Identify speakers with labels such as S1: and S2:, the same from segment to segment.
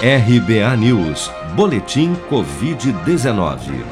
S1: RBA News, Boletim Covid-19.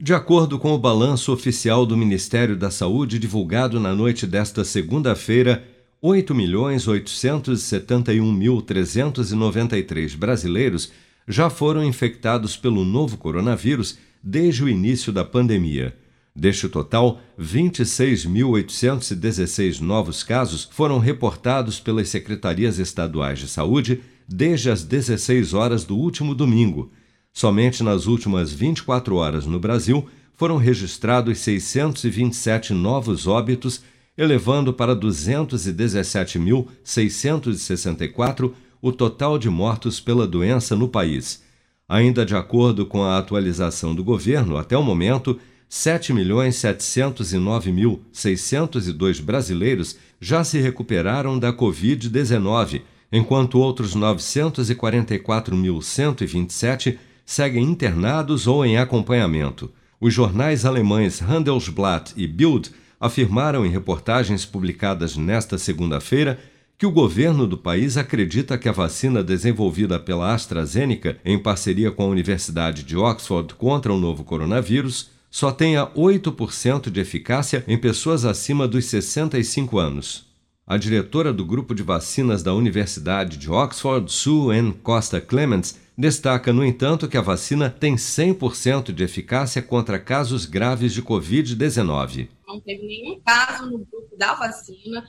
S1: De acordo com o balanço oficial do Ministério da Saúde divulgado na noite desta segunda-feira, 8.871.393 brasileiros já foram infectados pelo novo coronavírus desde o início da pandemia. Deste total, 26.816 novos casos foram reportados pelas secretarias estaduais de saúde desde as 16 horas do último domingo. Somente nas últimas 24 horas no Brasil foram registrados 627 novos óbitos, elevando para 217.664 o total de mortos pela doença no país. Ainda de acordo com a atualização do governo, até o momento, 7.709.602 brasileiros já se recuperaram da Covid-19, enquanto outros 944.127 seguem internados ou em acompanhamento. Os jornais alemães Handelsblatt e Bild afirmaram em reportagens publicadas nesta segunda-feira que o governo do país acredita que a vacina desenvolvida pela AstraZeneca, em parceria com a Universidade de Oxford contra o novo coronavírus, só tenha 8% de eficácia em pessoas acima dos 65 anos. A diretora do grupo de vacinas da Universidade de Oxford, Sue Ann Costa Clements, destaca, no entanto, que a vacina tem 100% de eficácia contra casos graves de Covid-19.
S2: Não teve nenhum caso no grupo da vacina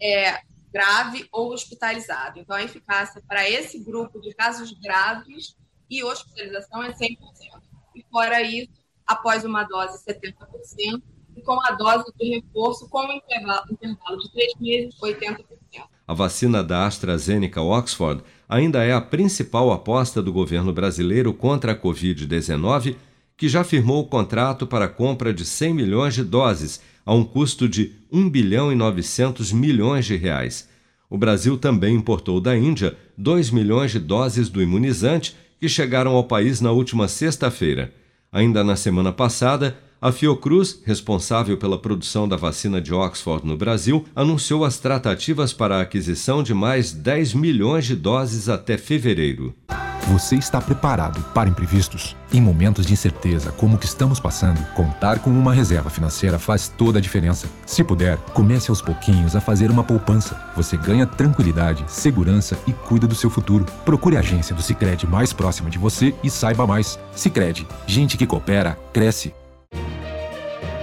S2: é, grave ou hospitalizado. Então, a eficácia para esse grupo de casos graves e hospitalização é 100%. E fora isso, após uma dose 70%, e com a dose de reforço com um intervalo, intervalo de três meses, 80%.
S1: A vacina da AstraZeneca Oxford ainda é a principal aposta do governo brasileiro contra a Covid-19, que já firmou o contrato para a compra de 100 milhões de doses, a um custo de 1 bilhão e 900 milhões de reais. O Brasil também importou da Índia 2 milhões de doses do imunizante que chegaram ao país na última sexta-feira. Ainda na semana passada, a Fiocruz, responsável pela produção da vacina de Oxford no Brasil, anunciou as tratativas para a aquisição de mais 10 milhões de doses até fevereiro.
S3: Você está preparado para imprevistos? Em momentos de incerteza como o que estamos passando, contar com uma reserva financeira faz toda a diferença. Se puder, comece aos pouquinhos a fazer uma poupança. Você ganha tranquilidade, segurança e cuida do seu futuro. Procure a agência do Sicredi mais próxima de você e saiba mais. Sicredi, gente que coopera cresce.